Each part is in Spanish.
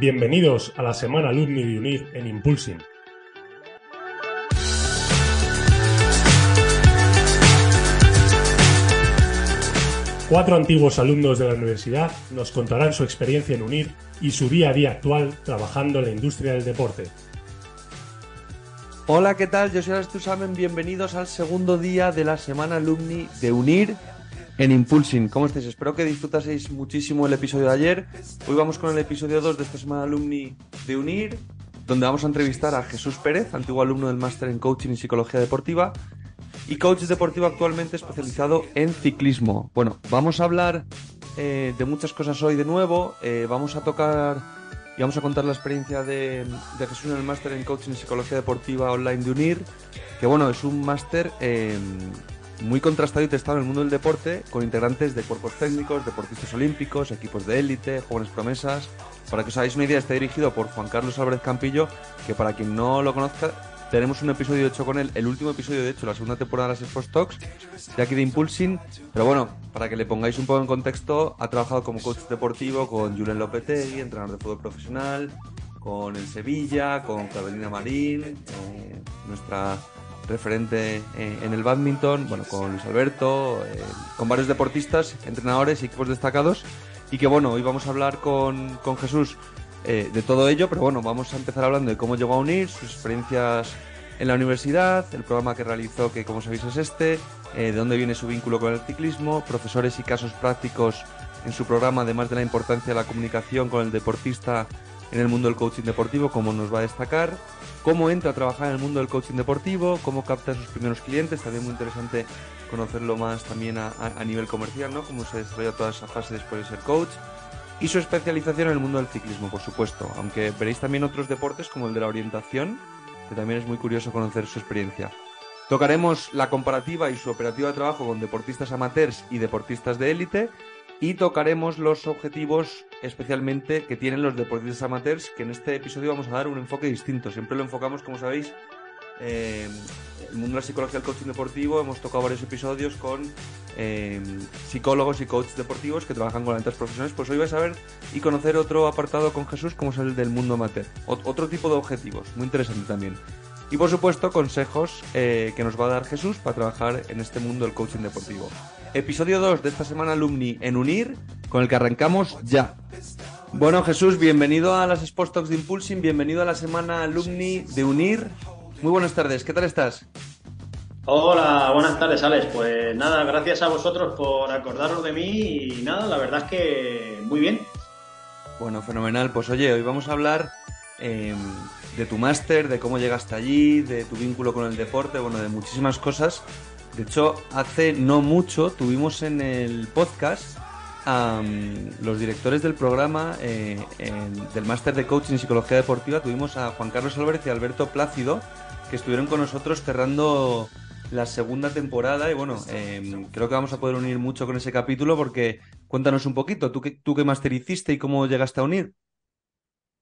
Bienvenidos a la semana Alumni de UNIR en Impulsing. Cuatro antiguos alumnos de la universidad nos contarán su experiencia en UNIR y su día a día actual trabajando en la industria del deporte. Hola, ¿qué tal? Yo soy Alex Saben. Bienvenidos al segundo día de la semana alumni de UNIR en Impulsing. ¿Cómo estáis? Espero que disfrutaseis muchísimo el episodio de ayer. Hoy vamos con el episodio 2 de esta semana alumni de UNIR, donde vamos a entrevistar a Jesús Pérez, antiguo alumno del máster en coaching y psicología deportiva, y coach deportivo actualmente especializado en ciclismo. Bueno, vamos a hablar eh, de muchas cosas hoy de nuevo. Eh, vamos a tocar y vamos a contar la experiencia de, Jesús en el máster en coaching y psicología deportiva online de UNIR, que bueno, es un máster eh, muy contrastado y testado en el mundo del deporte, con integrantes de cuerpos técnicos, deportistas olímpicos, equipos de élite, jóvenes promesas. Para que os hagáis una idea, está dirigido por Juan Carlos Álvarez Campillo, que para quien no lo conozca, tenemos un episodio hecho con él, el último episodio de hecho, la segunda temporada de las Sports Talks, de aquí de Impulsing. Pero bueno, para que le pongáis un poco en contexto, ha trabajado como coach deportivo con Julen Lopetegui, entrenador de fútbol profesional, con el Sevilla, con Carolina Marín, eh, nuestra referente eh, en el badminton, bueno, con Luis Alberto, eh, con varios deportistas, entrenadores y equipos destacados. Y que bueno, hoy vamos a hablar con, con Jesús eh, de todo ello, pero bueno, vamos a empezar hablando de cómo llegó a unir, sus experiencias en la universidad, el programa que realizó, que como sabéis es este, de dónde viene su vínculo con el ciclismo, profesores y casos prácticos en su programa, además de la importancia de la comunicación con el deportista en el mundo del coaching deportivo, como nos va a destacar, cómo entra a trabajar en el mundo del coaching deportivo, cómo capta a sus primeros clientes, también muy interesante conocerlo más también a, nivel comercial, ¿no? Cómo se desarrolla toda esa fase después de ser coach. Y su especialización en el mundo del ciclismo, por supuesto, aunque veréis también otros deportes como el de la orientación, que también es muy curioso conocer su experiencia. Tocaremos la comparativa y su operativa de trabajo con deportistas amateurs y deportistas de élite y tocaremos los objetivos especialmente que tienen los deportistas amateurs, que en este episodio vamos a dar un enfoque distinto. Siempre lo enfocamos, como sabéis, eh, el mundo de la psicología del coaching deportivo. Hemos tocado varios episodios con eh, psicólogos y coaches deportivos que trabajan con altas profesiones. Pues hoy vais a ver y conocer otro apartado con Jesús, como es el del mundo amateur. otro tipo de objetivos, muy interesante también. Y por supuesto, consejos eh, que nos va a dar Jesús para trabajar en este mundo del coaching deportivo episodio 2 de esta semana alumni en Unir, con el que arrancamos ya. Bueno, Jesús, bienvenido a las Sports Talks de Impulsing, bienvenido a la semana alumni de Unir. Muy buenas tardes, ¿qué tal estás? Hola, buenas tardes, Alex. Pues nada, gracias a vosotros por acordaros de mí y nada, la verdad es que muy bien. Bueno, fenomenal. Pues oye, hoy vamos a hablar em, de tu máster, de cómo llegaste allí, de tu vínculo con el deporte, bueno, de muchísimas cosas. De hecho, hace no mucho tuvimos en el podcast a los directores del programa eh, del máster de coaching y psicología deportiva. Tuvimos a Juan Carlos Álvarez y Alberto Plácido, que estuvieron con nosotros cerrando la segunda temporada. Y bueno, em, creo que vamos a poder unir mucho con ese capítulo porque cuéntanos un poquito, ¿tú qué, tú qué máster hiciste y cómo llegaste a unir?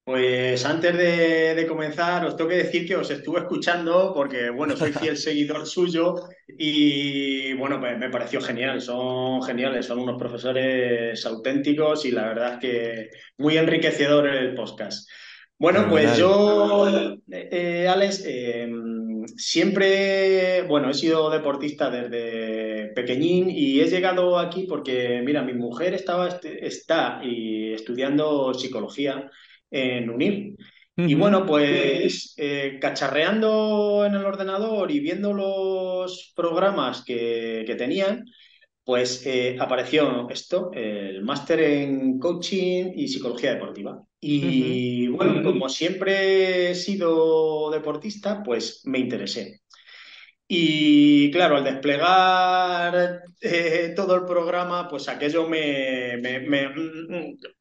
Pues antes de, comenzar, os tengo que decir que os estuve escuchando porque, bueno, soy fiel seguidor suyo y, bueno, pues me pareció genial, son geniales, son unos profesores auténticos y la verdad es que muy enriquecedor el podcast. Bueno, pues yo, eh, Alex, em, siempre, bueno, he sido deportista desde pequeñín y he llegado aquí porque, mira, mi mujer estaba, está y estudiando psicología en UNIR. Y bueno, pues eh, cacharreando en el ordenador y viendo los programas que, tenían, pues eh, apareció esto, el máster en coaching y psicología deportiva. Y bueno, como siempre he sido deportista, pues me interesé. Y claro, al desplegar eh, todo el programa, pues aquello me,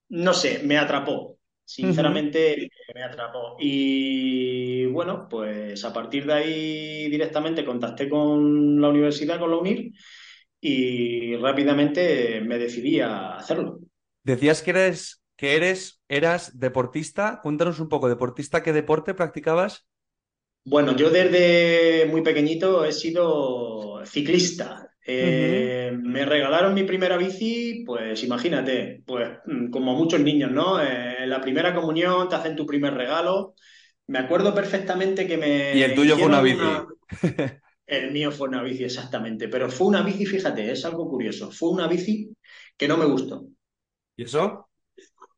no sé, me atrapó. Sinceramente me atrapó. Y bueno, pues a partir de ahí directamente contacté con la universidad, con la UNIR, y rápidamente me decidí a hacerlo. Decías que eres, que eres, eras deportista. Cuéntanos un poco, ¿deportista qué deporte practicabas? Bueno, yo desde muy pequeñito he sido ciclista. Eh, me regalaron mi primera bici, pues imagínate, pues mm, como muchos niños, ¿no? Eh, en la primera comunión te hacen tu primer regalo. Me acuerdo perfectamente que me... Y el tuyo fue una bici. El mío fue una bici, exactamente. Pero fue una bici, fíjate, es algo curioso. Fue una bici que no me gustó. ¿Y eso?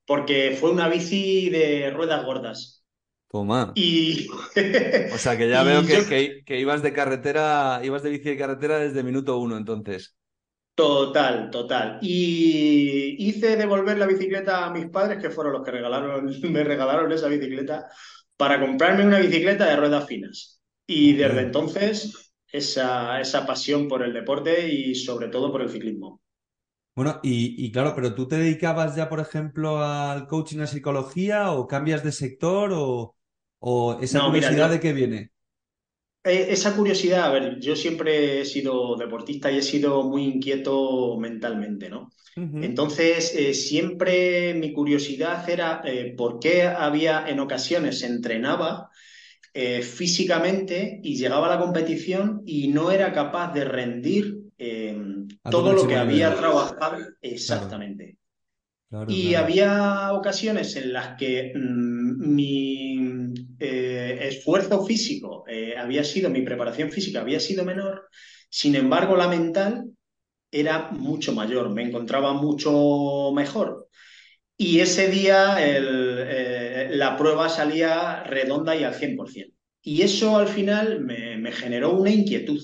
Porque fue una bici de ruedas gordas. Toma. Y... o sea que ya veo que, que, ibas de carretera, ibas de bici de carretera desde minuto uno, entonces. Total, total. Y hice devolver la bicicleta a mis padres, que fueron los que regalaron, me regalaron esa bicicleta, para comprarme una bicicleta de ruedas finas. Y desde entonces, esa, esa pasión por el deporte y sobre todo por el ciclismo. Bueno, y, claro, pero tú te dedicabas ya, por ejemplo, al coaching, a psicología, o cambias de sector, o, ¿O esa curiosidad de qué viene? Eh, esa curiosidad, a ver, yo siempre he sido deportista y he sido muy inquieto mentalmente, ¿no? Entonces, eh, siempre mi curiosidad era eh, por qué había en ocasiones entrenaba físicamente y llegaba a la competición y no era capaz de rendir todo lo que había trabajado exactamente. Y había ocasiones en las que mm, mi eh, esfuerzo físico eh, había sido, mi preparación física había sido menor, sin embargo la mental era mucho mayor, me encontraba mucho mejor. Y ese día eh, la prueba salía redonda y al 100%. Y eso al final me, generó una inquietud.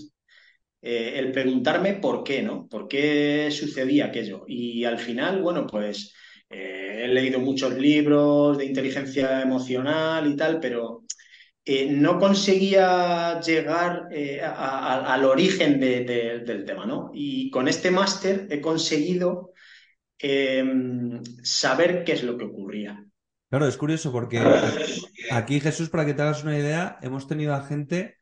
El preguntarme por qué, ¿no? ¿Por qué sucedía aquello? Y al final, bueno, pues eh, he leído muchos libros de inteligencia emocional y tal, pero eh, no conseguía llegar eh, al origen del tema, ¿no? Y con este máster he conseguido em, saber qué es lo que ocurría. Claro, es curioso porque aquí, Jesús, para que te hagas una idea, hemos tenido a gente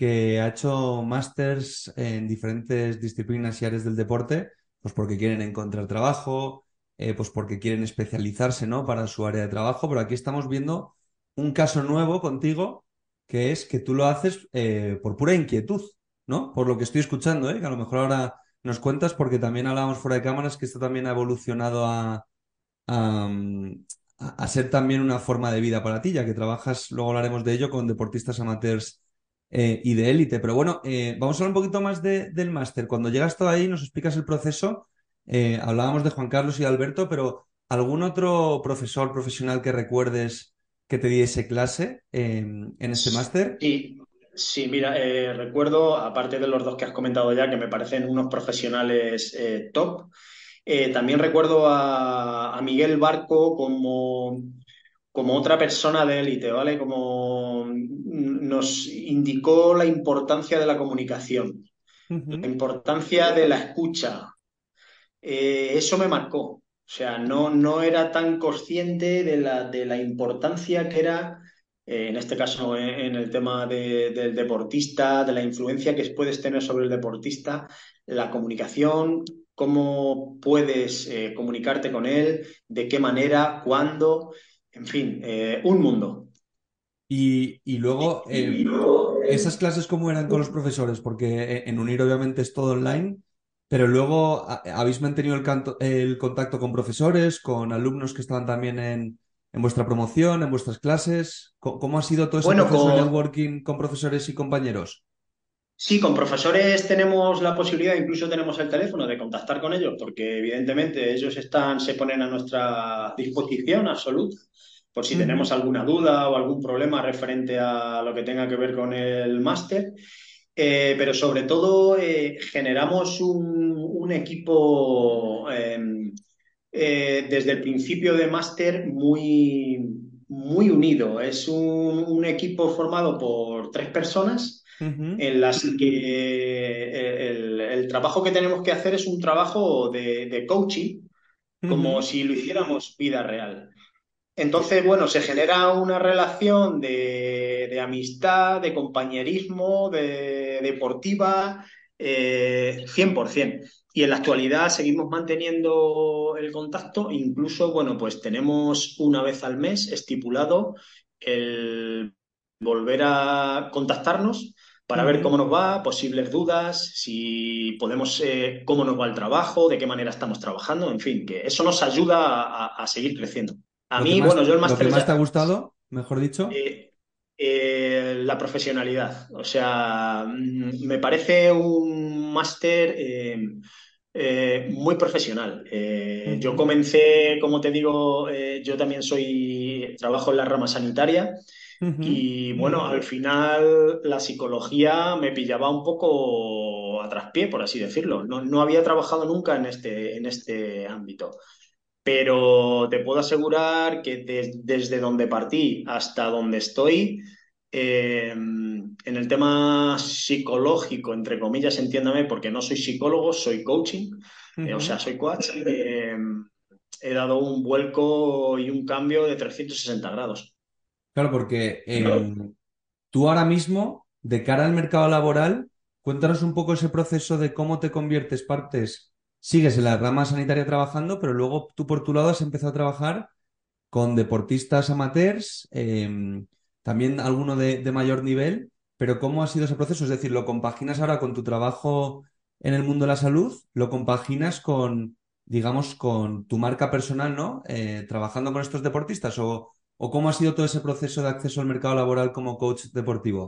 que ha hecho másters en diferentes disciplinas y áreas del deporte, pues porque quieren encontrar trabajo, eh, pues porque quieren especializarse, ¿no? Para su área de trabajo, pero aquí estamos viendo un caso nuevo contigo, que es que tú lo haces eh, por pura inquietud, ¿no? Por lo que estoy escuchando, ¿eh? Que a lo mejor ahora nos cuentas, porque también hablábamos fuera de cámaras que esto también ha evolucionado a, a, ser también una forma de vida para ti, ya que trabajas, luego hablaremos de ello, con deportistas amateurs y de élite. Pero bueno, vamos a hablar un poquito más del máster. Cuando llegas todo ahí, nos explicas el proceso eh, hablábamos de Juan Carlos y Alberto, pero ¿algún otro profesor profesional que recuerdes que te diese clase en este máster? Sí, sí, mira, eh, recuerdo, aparte de los dos que has comentado ya, que me parecen unos profesionales eh, top, también recuerdo a, Miguel Barco como, como otra persona de élite, ¿vale? Como nos indicó la importancia de la comunicación, la importancia de la escucha, eh, eso me marcó. O sea, no, no era tan consciente de la, de la importancia que era, eh, en este caso en, el tema del deportista, de la influencia que puedes tener sobre el deportista, la comunicación, cómo puedes eh, comunicarte con él, de qué manera, cuándo, en fin, un mundo. Y, y luego, ¿esas clases cómo eran con los profesores? Porque en UNIR obviamente es todo online. Pero luego, ¿habéis mantenido el, contacto con profesores, con alumnos que estaban también en, vuestra promoción, en vuestras clases? ¿Cómo, ha sido todo ese proceso de networking con profesores y compañeros? Sí, con profesores tenemos la posibilidad, incluso tenemos el teléfono de contactar con ellos, porque evidentemente ellos están, se ponen a nuestra disposición absoluta por si tenemos alguna duda o algún problema referente a lo que tenga que ver con el máster. Eh, pero sobre todo eh, generamos un, equipo em, eh, desde el principio de máster muy, muy unido. Es un, equipo formado por tres personas en las que el, trabajo que tenemos que hacer es un trabajo de, coaching, como si lo hiciéramos vida real. Entonces, bueno, se genera una relación de, amistad, de compañerismo, de deportiva, 100%. Eh, y en la actualidad seguimos manteniendo el contacto, incluso, bueno, pues tenemos una vez al mes estipulado el volver a contactarnos para ver cómo nos va, posibles dudas, si podemos, eh, cómo nos va el trabajo, de qué manera estamos trabajando, en fin, que eso nos ayuda a, seguir creciendo. A mí, bueno, yo el máster... ¿Lo que más te ha gustado, mejor dicho? Eh, eh, la profesionalidad. O sea, mm, me parece un máster muy profesional. Yo comencé, como te digo, yo también soy, trabajo en la rama sanitaria. Y bueno, al final la psicología me pillaba un poco a traspié, por así decirlo. No, había trabajado nunca en este, en este ámbito. Pero te puedo asegurar que desde donde partí hasta donde estoy, em, en el tema psicológico, entre comillas, entiéndame, porque no soy psicólogo, soy coaching, eh, o sea, soy coach, em, he dado un vuelco y un cambio de 360 grados. Claro, porque em, tú ahora mismo, de cara al mercado laboral, cuéntanos un poco ese proceso de cómo te conviertes partes. Sigues en la rama sanitaria trabajando, pero luego tú por tu lado has empezado a trabajar con deportistas amateurs, em, también alguno de, de mayor nivel, pero ¿cómo ha sido ese proceso? Es decir, ¿lo compaginas ahora con tu trabajo en el mundo de la salud? ¿Lo compaginas con, digamos, con tu marca personal, ¿no? Eh, trabajando con estos deportistas o, ¿O cómo ha sido todo ese proceso de acceso al mercado laboral como coach deportivo?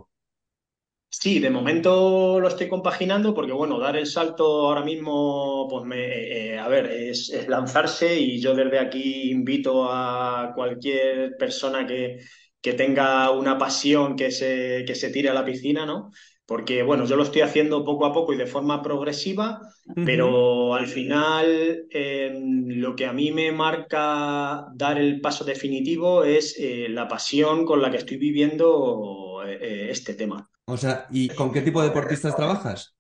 Sí, de momento lo estoy compaginando porque, bueno, dar el salto ahora mismo, pues me, eh, a ver, es, lanzarse y yo desde aquí invito a cualquier persona que, que tenga una pasión que se, que se tire a la piscina, ¿no? Porque bueno, yo lo estoy haciendo poco a poco y de forma progresiva, pero al final em, lo que a mí me marca dar el paso definitivo es eh, la pasión con la que estoy viviendo eh, eh, este tema. O sea, ¿y con qué tipo de deportistas trabajas?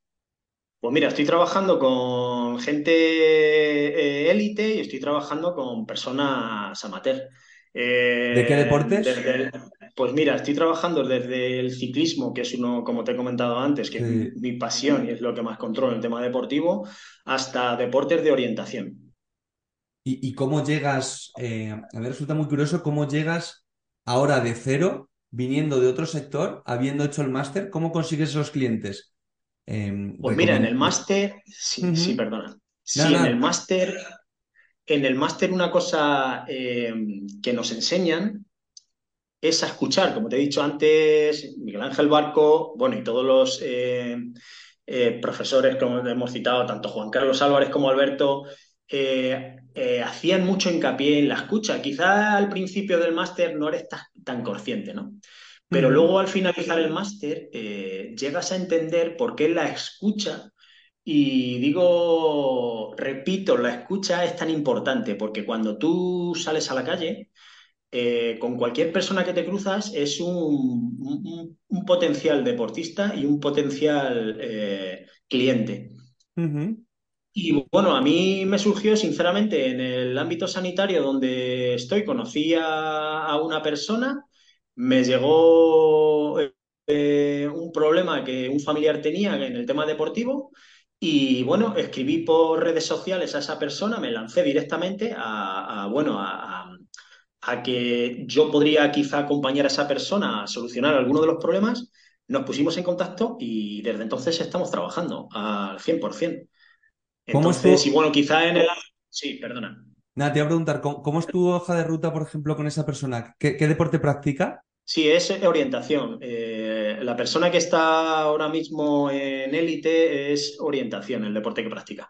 Pues mira, estoy trabajando con gente élite y estoy trabajando con personas amateur. ¿De qué deportes? Pues mira, estoy trabajando desde el ciclismo, que es uno, como te he comentado antes, que es mi, pasión y es lo que más controlo en el tema deportivo, hasta deportes de orientación. ¿Y, cómo llegas? Eh, a ver, resulta muy curioso cómo llegas ahora de cero, viniendo de otro sector, habiendo hecho el máster, ¿cómo consigues esos clientes? Em, pues mira, en el máster, sí, sí, perdona. Sí, en el máster, en el máster una cosa em, que nos enseñan es a escuchar, como te he dicho antes, Miguel Ángel Barco, bueno, y todos los eh, eh, profesores como hemos citado, tanto Juan Carlos Álvarez como Alberto, eh, hacían mucho hincapié en la escucha. Quizá al principio del máster no eres tan, consciente, ¿no? Pero luego al finalizar el máster llegas a entender por qué la escucha, y digo, repito, la escucha es tan importante, porque cuando tú sales a la calle, eh, con cualquier persona que te cruzas es un, potencial deportista y un potencial eh, cliente. Y bueno, a mí me surgió sinceramente en el ámbito sanitario donde estoy, conocí a, una persona, me llegó eh, un problema que un familiar tenía en el tema deportivo y bueno, escribí por redes sociales a esa persona, me lancé directamente a, bueno, a a que yo podría quizá acompañar a esa persona a solucionar alguno de los problemas, nos pusimos en contacto y desde entonces estamos trabajando al 100%. Entonces, y bueno, quizá en el... Sí, perdona. Nada, te voy a preguntar, ¿cómo, es tu hoja de ruta, por ejemplo, con esa persona? ¿Qué, deporte practica? Sí, es orientación. Eh, la persona que está ahora mismo en élite es orientación, el deporte que practica.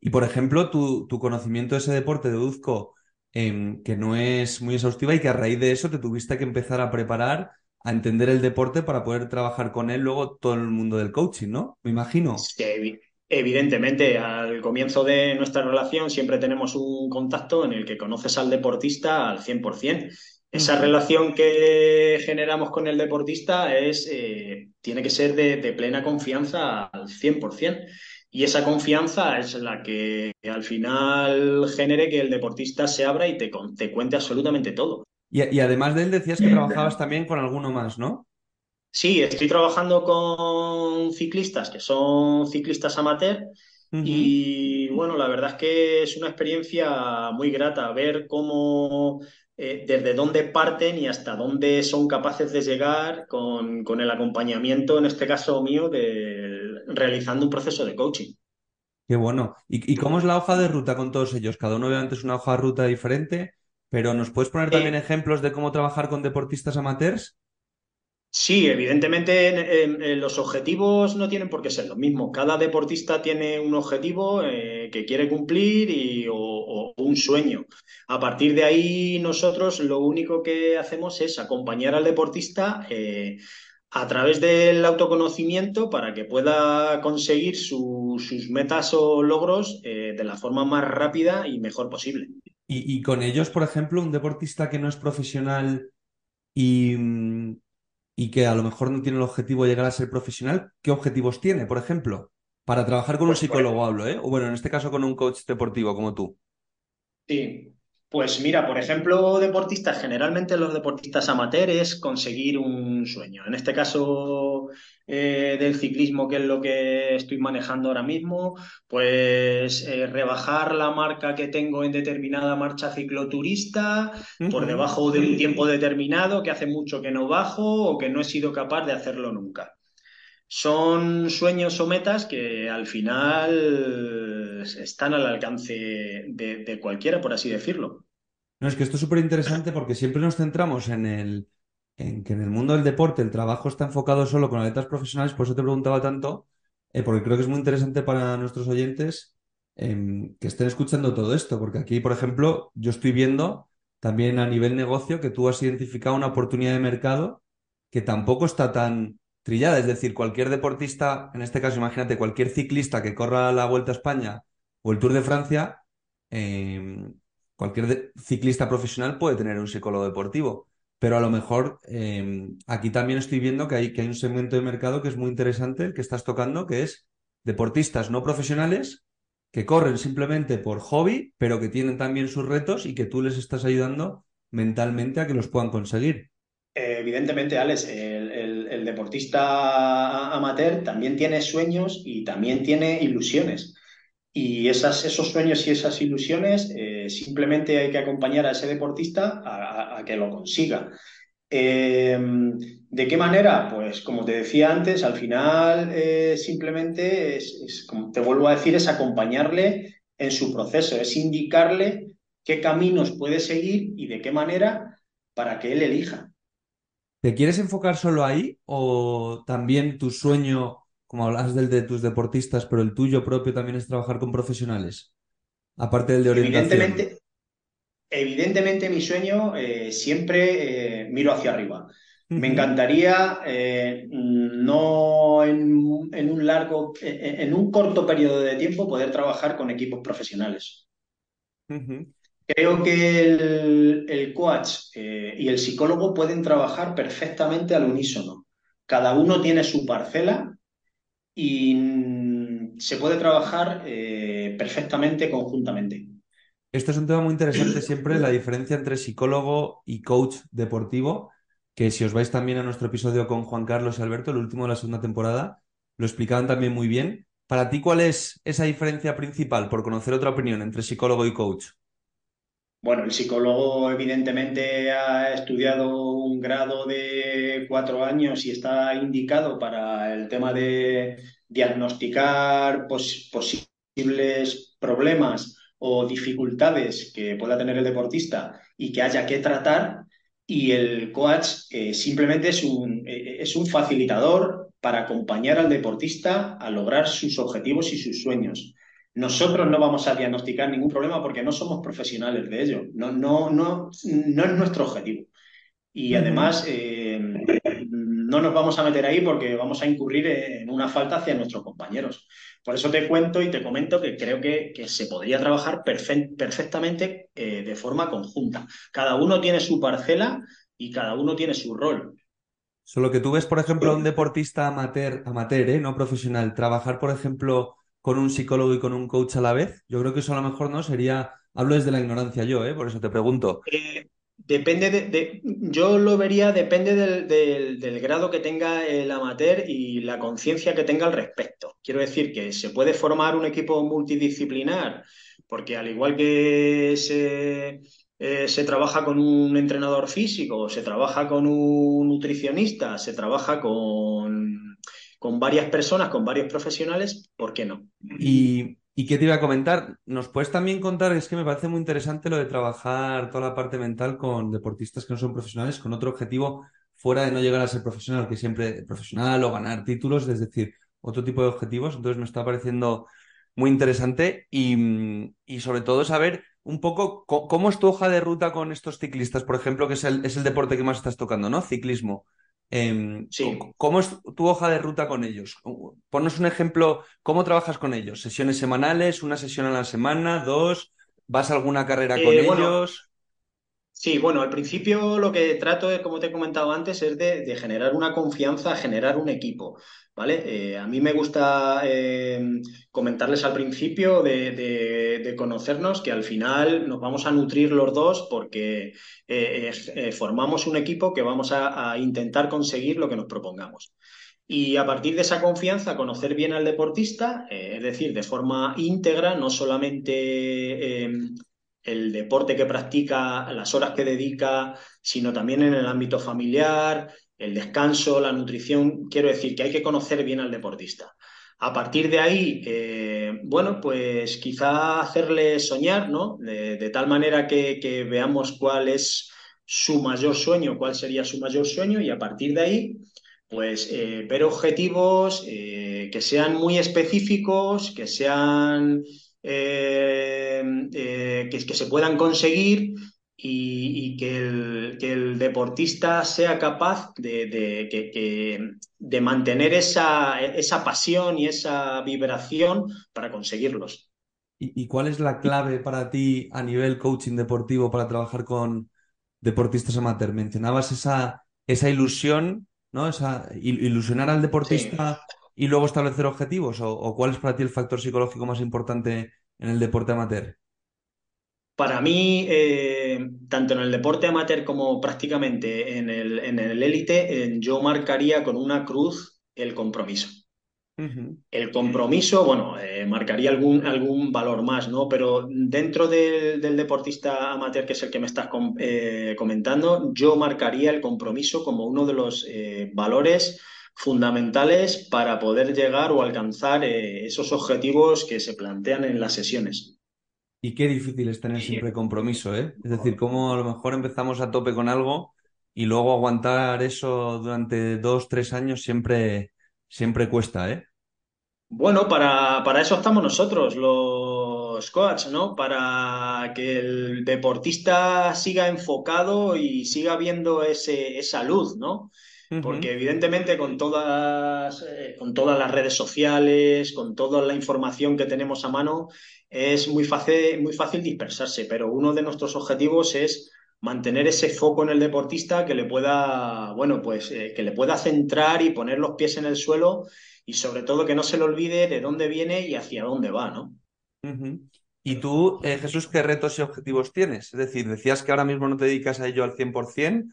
Y, por ejemplo, tu, tu conocimiento de ese deporte, deduzco, Em, que no es muy exhaustiva y que a raíz de eso te tuviste que empezar a preparar, a entender el deporte para poder trabajar con él luego todo el mundo del coaching, ¿no? Me imagino. Sí, evidentemente, al comienzo de nuestra relación siempre tenemos un contacto en el que conoces al deportista al 100%. Esa relación que generamos con el deportista es, eh, tiene que ser de, de plena confianza al 100%. Y esa confianza es la que al final genere que el deportista se abra y te, te cuente absolutamente todo. Y, además de él decías que trabajabas también con alguno más, ¿no? Sí, estoy trabajando con ciclistas que son ciclistas amateur y bueno, la verdad es que es una experiencia muy grata ver cómo eh, desde dónde parten y hasta dónde son capaces de llegar con, con el acompañamiento, en este caso mío, de realizando un proceso de coaching. Qué bueno. ¿Y, cómo es la hoja de ruta con todos ellos? Cada uno obviamente es una hoja de ruta diferente, pero ¿nos puedes poner también eh, ejemplos de cómo trabajar con deportistas amateurs? Sí, evidentemente los objetivos no tienen por qué ser los mismos. Cada deportista tiene un objetivo eh, que quiere cumplir y, o, un sueño. A partir de ahí, nosotros lo único que hacemos es acompañar al deportista eh, a través del autoconocimiento para que pueda conseguir sus metas o logros eh, de la forma más rápida y mejor posible. Y, con ellos, por ejemplo, un deportista que no es profesional y, y, que a lo mejor no tiene el objetivo de llegar a ser profesional, ¿qué objetivos tiene, por ejemplo? Para trabajar con un pues, psicólogo hablo, ¿eh? O bueno, en este caso con un coach deportivo como tú. Sí, pues mira, por ejemplo, deportistas, generalmente los deportistas amateurs conseguir un sueño. En este caso eh, del ciclismo, que es lo que estoy manejando ahora mismo, pues eh, rebajar la marca que tengo en determinada marcha cicloturista por debajo de un tiempo determinado que hace mucho que no bajo o que no he sido capaz de hacerlo nunca. Son sueños o metas que al final están al alcance de, cualquiera, por así decirlo. No, es que esto es súper interesante porque siempre nos centramos en el en que en el mundo del deporte el trabajo está enfocado solo con atletas profesionales, por eso te preguntaba tanto, eh, porque creo que es muy interesante para nuestros oyentes em, que estén escuchando todo esto, porque aquí, por ejemplo, yo estoy viendo también a nivel negocio que tú has identificado una oportunidad de mercado que tampoco está tan trillada. Es decir, cualquier deportista, en este caso, imagínate, cualquier ciclista que corra la Vuelta a España o el Tour de Francia, em, cualquier ciclista profesional puede tener un psicólogo deportivo. Pero a lo mejor em, aquí también estoy viendo que hay, que hay un segmento de mercado que es muy interesante, el que estás tocando, que es deportistas no profesionales que corren simplemente por hobby, pero que tienen también sus retos y que tú les estás ayudando mentalmente a que los puedan conseguir. Evidentemente, Alex, el, deportista amateur también tiene sueños y también tiene ilusiones. Y esas, esos sueños y esas ilusiones eh, simplemente hay que acompañar a ese deportista a, que lo consiga. Em, ¿De qué manera? Pues como te decía antes, al final eh, simplemente es, como te vuelvo a decir, es acompañarle en su proceso, es indicarle qué caminos puede seguir y de qué manera para que él elija. ¿Te quieres enfocar solo ahí o también tu sueño, como hablas del de tus deportistas, pero el tuyo propio también es trabajar con profesionales? Aparte del de orientación. Evidentemente, evidentemente mi sueño eh, siempre eh, miro hacia arriba. Me encantaría eh, no en, un largo, en un corto periodo de tiempo poder trabajar con equipos profesionales. Creo que el, coach eh, y el psicólogo pueden trabajar perfectamente al unísono. Cada uno tiene su parcela y se puede trabajar eh, perfectamente conjuntamente. Esto es un tema muy interesante siempre, la diferencia entre psicólogo y coach deportivo, que si os vais también a nuestro episodio con Juan Carlos y Alberto, el último de la segunda temporada, lo explicaban también muy bien. Para ti, ¿cuál es esa diferencia principal, por conocer otra opinión, entre psicólogo y coach? Bueno, el psicólogo evidentemente ha estudiado un grado de cuatro años y está indicado para el tema de diagnosticar posibles problemas o dificultades que pueda tener el deportista y que haya que tratar. Y el coach eh, simplemente eh, es un facilitador para acompañar al deportista a lograr sus objetivos y sus sueños. Nosotros no vamos a diagnosticar ningún problema porque no somos profesionales de ello. No, no, no, no es nuestro objetivo. Y además eh, no nos vamos a meter ahí porque vamos a incurrir en una falta hacia nuestros compañeros. Por eso te cuento y te comento que creo que, se podría trabajar perfectamente eh, de forma conjunta. Cada uno tiene su parcela y cada uno tiene su rol. Solo que tú ves, por ejemplo, a un deportista amateur, amateur ¿eh? no profesional, trabajar, por ejemplo, con un psicólogo y con un coach a la vez? Yo creo que eso a lo mejor no sería, hablo desde la ignorancia yo, ¿eh? por eso te pregunto. Eh, depende de, yo lo vería, depende del, grado que tenga el amateur y la conciencia que tenga al respecto. Quiero decir que se puede formar un equipo multidisciplinar, porque al igual que se, eh, se trabaja con un entrenador físico, se trabaja con un nutricionista, se trabaja con, con varias personas, con varios profesionales, ¿por qué no? Y, ¿Y qué te iba a comentar? ¿Nos puedes también contar? Es que me parece muy interesante lo de trabajar toda la parte mental con deportistas que no son profesionales, con otro objetivo fuera de no llegar a ser profesional, que siempre profesional o ganar títulos, es decir, otro tipo de objetivos. Entonces me está pareciendo muy interesante y, y sobre todo saber un poco cómo es tu hoja de ruta con estos ciclistas, por ejemplo, que es el, es el deporte que más estás tocando, ¿no? Ciclismo. Em, Sí. ¿Cómo es tu hoja de ruta con ellos? Ponnos un ejemplo, ¿cómo trabajas con ellos? ¿Sesiones semanales? ¿Una sesión a la semana? ¿Dos? ¿Vas a alguna carrera con Eh, bueno, ellos? Sí, bueno, al principio lo que trato, es, como te he comentado antes, es de, de generar una confianza, generar un equipo, ¿vale? Eh, a mí me gusta eh, comentarles al principio de, conocernos que al final nos vamos a nutrir los dos porque eh, eh, eh, formamos un equipo que vamos a, intentar conseguir lo que nos propongamos. Y a partir de esa confianza, conocer bien al deportista, eh, es decir, de forma íntegra, no solamente eh, el deporte que practica, las horas que dedica, sino también en el ámbito familiar, el descanso, la nutrición. Quiero decir que hay que conocer bien al deportista. A partir de ahí, eh, bueno, pues quizá hacerle soñar, ¿no? De, tal manera que, que veamos cuál es su mayor sueño, cuál sería su mayor sueño, y a partir de ahí pues eh, ver objetivos eh, que sean muy específicos, que sean eh, eh, que, que se puedan conseguir y, y que, el, que el deportista sea capaz de, de, que- que- de mantener esa, esa pasión y esa vibración para conseguirlos. ¿Y, y cuál es la clave para ti a nivel coaching deportivo para trabajar con deportistas amateur? Mencionabas esa, esa ilusión, ¿no? Esa, il- ilusionar al Sí. Y luego establecer objetivos. ¿O, o cuál es para ti el factor psicológico más importante en el deporte amateur? Para mí, eh, tanto en el deporte amateur como prácticamente en el, en el élite, eh, yo marcaría con una cruz el compromiso. El compromiso, bueno, eh, marcaría algún, algún valor más, ¿no? Pero dentro del, del deportista amateur, que es el que me estás com- comentando, yo marcaría el compromiso como uno de los valores fundamentales para poder llegar o alcanzar eh, esos objetivos que se plantean en las sesiones. Y qué difícil es tener siempre compromiso, ¿eh? Es decir, cómo a lo mejor empezamos a tope con algo y luego aguantar eso durante dos, tres años siempre, siempre cuesta, ¿eh? Bueno, para, para eso estamos nosotros, los coaches, ¿no? Para que el deportista siga enfocado y siga viendo ese, esa luz, ¿no? Porque evidentemente con todas, eh, con todas las redes sociales, con toda la información que tenemos a mano, es muy fácil, muy fácil dispersarse, pero uno de nuestros objetivos es mantener ese foco en el deportista que le pueda, bueno, pues eh, que le pueda centrar y poner los pies en el suelo y sobre todo que no se le olvide de dónde viene y hacia dónde va, ¿no? Y tú, eh, Jesús, ¿qué retos y objetivos tienes? Es decir, decías que ahora mismo no te dedicas a ello al 100%,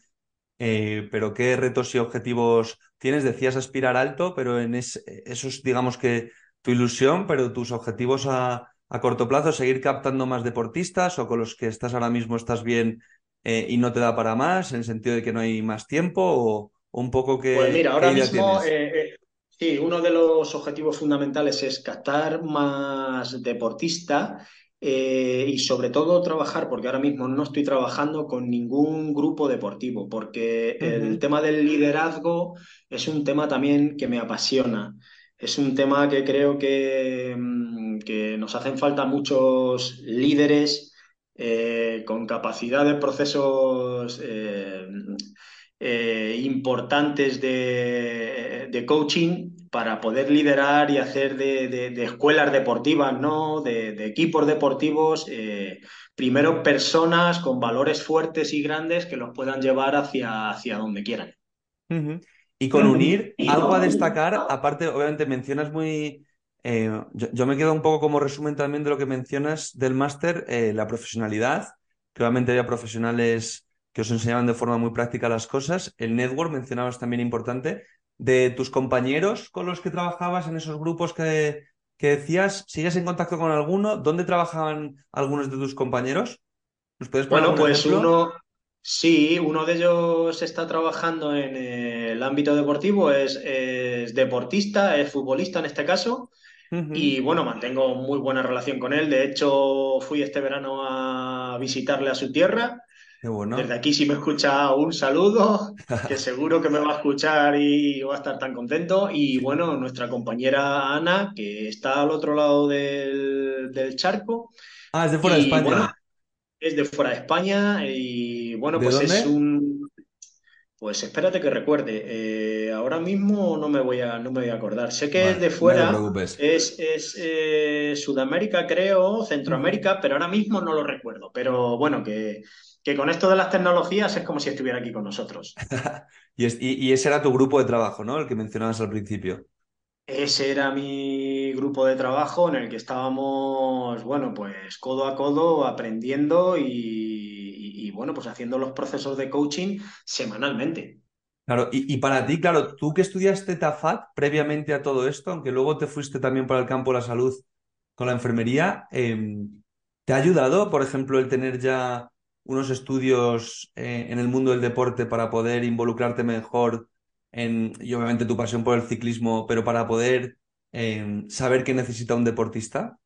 eh, pero ¿qué retos y objetivos tienes? Decías aspirar alto, pero en es- eso es, digamos que tu ilusión, pero tus objetivos a, a corto plazo, seguir captando más deportistas o con los que estás ahora mismo estás bien eh, y no te da para más, en el sentido de que no hay más tiempo o, o un poco Pues qué, mira, ahora mismo, eh, sí, uno de los objetivos fundamentales es captar más deportista eh, y sobre todo trabajar, porque ahora mismo no estoy trabajando con ningún grupo deportivo, porque el tema del liderazgo es un tema también que me apasiona. Es un tema que creo que, mm, que nos hacen falta muchos líderes eh, con capacidad de procesos eh, eh, importantes de, de coaching para poder liderar y hacer de, de- de escuelas deportivas, ¿no? De, de equipos deportivos, eh, primero personas con valores fuertes y grandes que los puedan llevar hacia, hacia donde quieran. Y con unir, algo a destacar, aparte, obviamente mencionas muy... eh, yo, yo me quedo un poco como resumen también de lo que mencionas del máster, eh, la profesionalidad, que obviamente había profesionales que os enseñaban de forma muy práctica las cosas, el network, mencionabas también importante, de tus compañeros con los que trabajabas en esos grupos que, que decías, ¿sigues en contacto con alguno? ¿Dónde trabajaban algunos de tus compañeros? ¿Nos puedes poner Bueno, pues ejemplo? uno, sí, uno de ellos está trabajando en el ámbito deportivo, es, es deportista, es futbolista en este caso, y bueno, mantengo muy buena relación con él. De hecho, fui este verano a visitarle a su tierra. Desde aquí, si me escucha, un saludo, que seguro que me va a escuchar y va a estar tan contento. Y bueno, nuestra compañera Ana, que está al otro lado del, del charco. Ah, es de fuera de bueno, España. es de fuera de España y bueno, ¿De pues es un, pues espérate que recuerde. Eh, ahora mismo no me voy a, no me voy a acordar. Sé que es de no te fuera, preocupes. es, es eh, Sudamérica, creo. Centroamérica, pero ahora mismo no lo recuerdo. Pero bueno, que, que con esto de las tecnologías es como si estuviera aquí con nosotros. Y, es- y- y ese era tu grupo de trabajo, ¿no? El que mencionabas al principio. Ese era mi grupo de trabajo en el que estábamos, bueno, pues codo a codo aprendiendo y, bueno, pues haciendo los procesos de coaching semanalmente. Claro, y, y para ti, claro, tú que estudiaste TAFAT previamente a todo esto, aunque luego te fuiste también para el campo de la salud con la enfermería, em, ¿te ha ayudado, por ejemplo, el tener ya unos estudios eh, en el mundo del deporte para poder involucrarte mejor en, y obviamente tu pasión por el ciclismo, pero para poder em, saber qué necesita un deportista?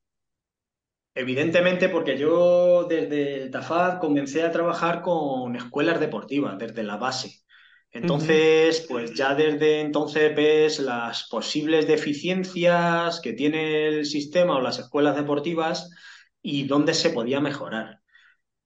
Evidentemente, porque yo desde el TAFAD comencé a trabajar con escuelas deportivas, desde la base. Entonces, pues ya desde entonces ves las posibles deficiencias que tiene el sistema o las escuelas deportivas y dónde se podía mejorar.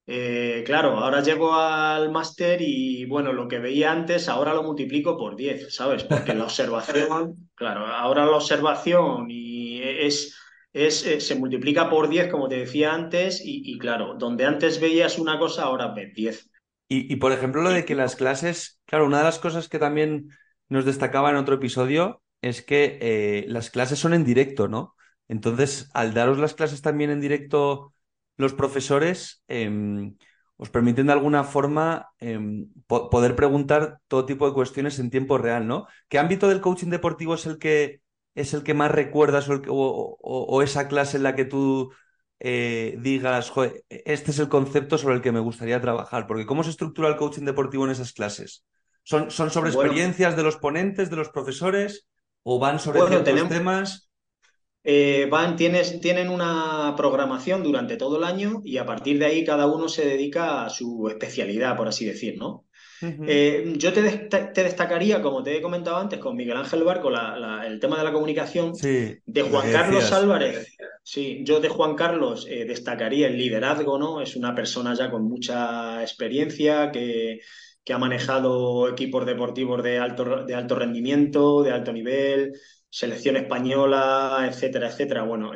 Eh, claro, ahora llego al máster y bueno, lo que veía antes ahora lo multiplico por 10, ¿sabes? Porque la observación, claro, ahora la observación y es, es, eh, se multiplica por 10, como te decía antes, y, y claro, donde antes veías una cosa, ahora ves 10. Y, y, por ejemplo, lo de que las clases, claro, una de las cosas que también nos destacaba en otro episodio es que eh, las clases son en directo, ¿no? Entonces, al daros las clases también en directo, los profesores em, os permiten de alguna forma em, po- poder preguntar todo tipo de cuestiones en tiempo real, ¿no? ¿Qué ámbito del coaching deportivo es el que es el que más recuerdas o, el que- o- o- o esa clase en la que tú eh, digas, "Joder, este es el concepto sobre el que me gustaría trabajar, porque ¿cómo se estructura el coaching deportivo en esas clases? ¿Son, son sobre Bueno, experiencias de los ponentes, de los profesores, o van sobre bueno, ciertos tenemos, temas? Eh, van, tienes, tienen una programación durante todo el año y a partir de ahí cada uno se dedica a su especialidad, por así decir, ¿no? Eh, yo te, te destacaría, como te he comentado antes, con Miguel Ángel Barco, la- la- el tema de la comunicación. Sí, De Juan Carlos. Álvarez, sí, yo de Juan Carlos eh, destacaría el liderazgo, ¿no? Es una persona ya con mucha experiencia que, que ha manejado equipos deportivos de alto, de alto rendimiento, de alto nivel, selección española, etcétera, etcétera. Bueno,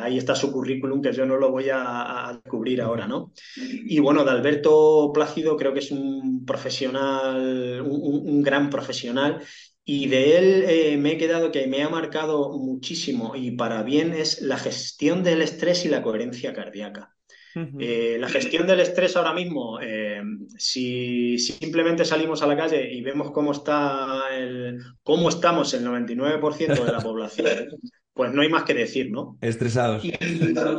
ahí está su currículum que yo no lo voy a, a descubrir ahora. ¿no? Y bueno, de Alberto Plácido creo que es un profesional, un gran profesional. Y de él eh, me he quedado que me ha marcado muchísimo y para bien es la gestión del estrés y la coherencia cardíaca. Eh, la gestión del estrés ahora mismo, eh, si simplemente salimos a la calle y vemos cómo está el, cómo estamos el 99% de la población, pues no hay más que decir, ¿no? Estresados. Y-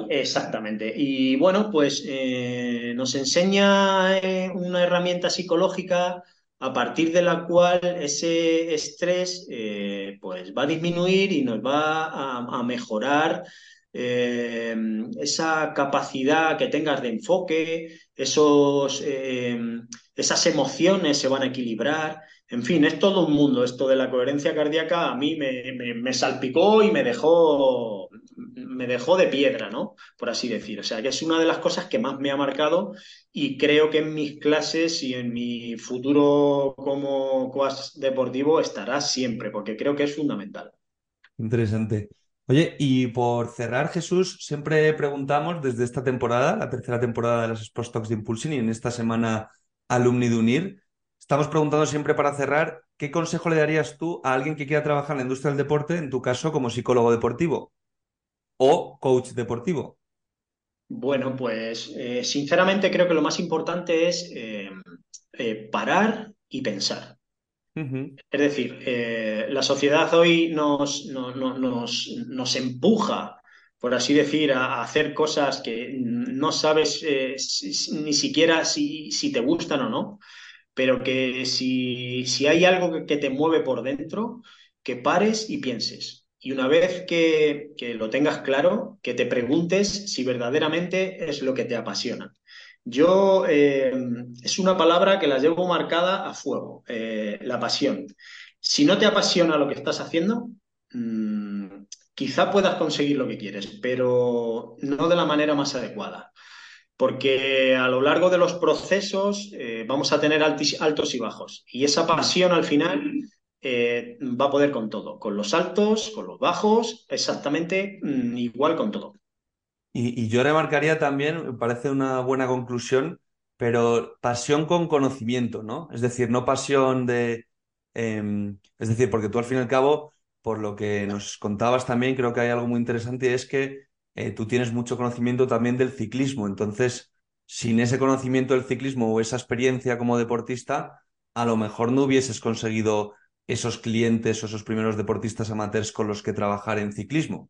exactamente. Y bueno, pues eh, nos enseña una herramienta psicológica a partir de la cual ese estrés pues va a disminuir y nos va a, a mejorar eh, esa capacidad que tengas de enfoque, esos, eh, esas emociones se van a equilibrar. En fin, es todo un mundo. Esto de la coherencia cardíaca a mí me, me- me salpicó y me dejó, me dejó de piedra, ¿no? Por así decir. O sea, que es una de las cosas que más me ha marcado y creo que en mis clases y en mi futuro como coach deportivo estará siempre, porque creo que es fundamental. Interesante. Oye, y por cerrar, Jesús, siempre preguntamos desde esta temporada, la tercera temporada de las Sports Talks de Impulsing y en esta semana Alumni de Unir, estamos preguntando siempre para cerrar, ¿qué consejo le darías tú a alguien que quiera trabajar en la industria del deporte, en tu caso como psicólogo deportivo o coach deportivo? Bueno, pues eh, sinceramente creo que lo más importante es eh, eh, parar y pensar. Es decir, eh, la sociedad hoy nos, no- no- nos, nos empuja por así decir, a, hacer cosas que no sabes eh, ni siquiera si, si, te gustan o no, pero que si, si hay algo que, te mueve por dentro, que pares y pienses. Y una vez que, que lo tengas claro, que te preguntes si verdaderamente es lo que te apasiona. Yo, eh, es una palabra que la llevo marcada a fuego, eh, la pasión. Si no te apasiona lo que estás haciendo, mmm, quizá puedas conseguir lo que quieres, pero no de la manera más adecuada. Porque a lo largo de los procesos eh, vamos a tener altos y bajos. Y esa pasión al final va a poder con todo, con los altos, con los bajos, exactamente mm, igual con todo. Y, yo remarcaría también, me parece una buena conclusión, pero pasión con conocimiento, ¿no? Es decir, no pasión de... Em, es decir, porque tú al fin y al cabo por lo que nos contabas también, creo que hay algo muy interesante es que eh, tú tienes mucho conocimiento también del ciclismo. Entonces, sin ese conocimiento del ciclismo o esa experiencia como deportista, a lo mejor no hubieses conseguido esos clientes o esos primeros deportistas amateurs con los que trabajar en ciclismo.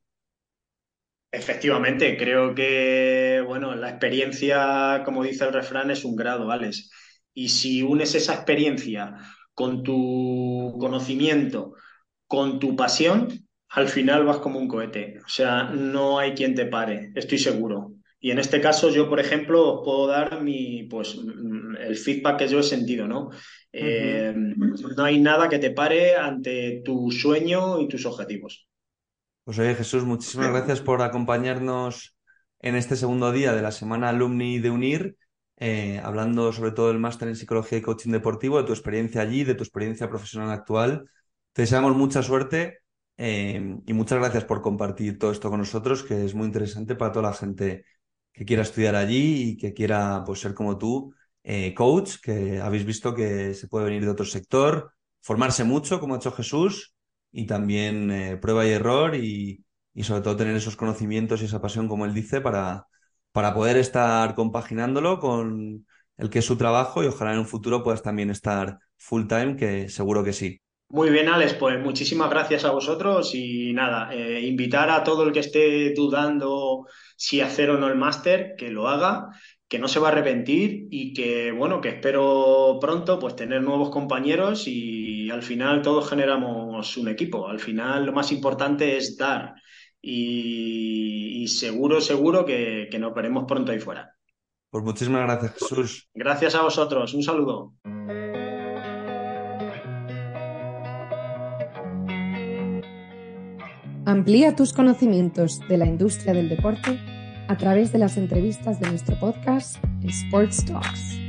Efectivamente, creo que, bueno, la experiencia, como dice el refrán, es un grado, Alex. Y si unes esa experiencia con tu conocimiento, con tu pasión, al final vas como un cohete. O sea, no hay quien te pare, estoy seguro. Y en este caso yo, por ejemplo, puedo dar mi, pues, el feedback que yo he sentido, ¿no? Eh, no hay nada que te pare ante tu sueño y tus objetivos. Pues oye, Jesús, muchísimas gracias por acompañarnos en este segundo día de la semana alumni de UNIR, eh, hablando sobre todo del máster en psicología y coaching deportivo, de tu experiencia allí, de tu experiencia profesional actual. Te deseamos mucha suerte eh, y muchas gracias por compartir todo esto con nosotros, que es muy interesante para toda la gente que quiera estudiar allí y que quiera pues, ser como tú, eh, coach, que habéis visto que se puede venir de otro sector, formarse mucho, como ha hecho Jesús, y también eh, prueba y error y, y, sobre todo tener esos conocimientos y esa pasión, como él dice, para, para poder estar compaginándolo con el que es su trabajo y ojalá en un futuro puedas también estar full time, que seguro que sí. Muy bien, Alex, pues muchísimas gracias a vosotros y nada, eh, invitar a todo el que esté dudando si hacer o no el máster, que lo haga, que no se va a arrepentir y que, bueno, que espero pronto pues tener nuevos compañeros y al final todos generamos un equipo. Al final lo más importante es dar y, seguro, seguro que, que nos veremos pronto ahí fuera. Pues muchísimas gracias, Jesús. Gracias a vosotros. Un saludo. Amplía tus conocimientos de la industria del deporte a través de las entrevistas de nuestro podcast Sports Talks.